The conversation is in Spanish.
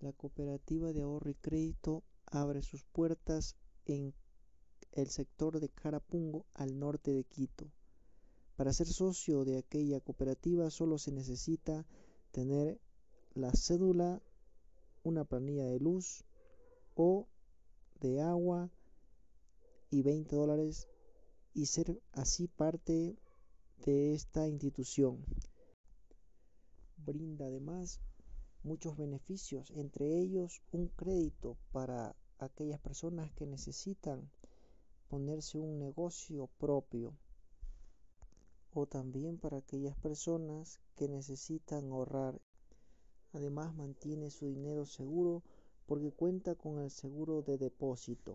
La cooperativa de ahorro y crédito abre sus puertas en el sector de Carapungo al norte de Quito. Para ser socio de aquella cooperativa solo se necesita tener la cédula, una planilla de luz o de agua y 20 dólares y ser así parte de esta institución. Brinda además muchos beneficios, entre ellos un crédito para aquellas personas que necesitan ponerse un negocio propio o también para aquellas personas que necesitan ahorrar. Además mantiene su dinero seguro porque cuenta con el seguro de depósito.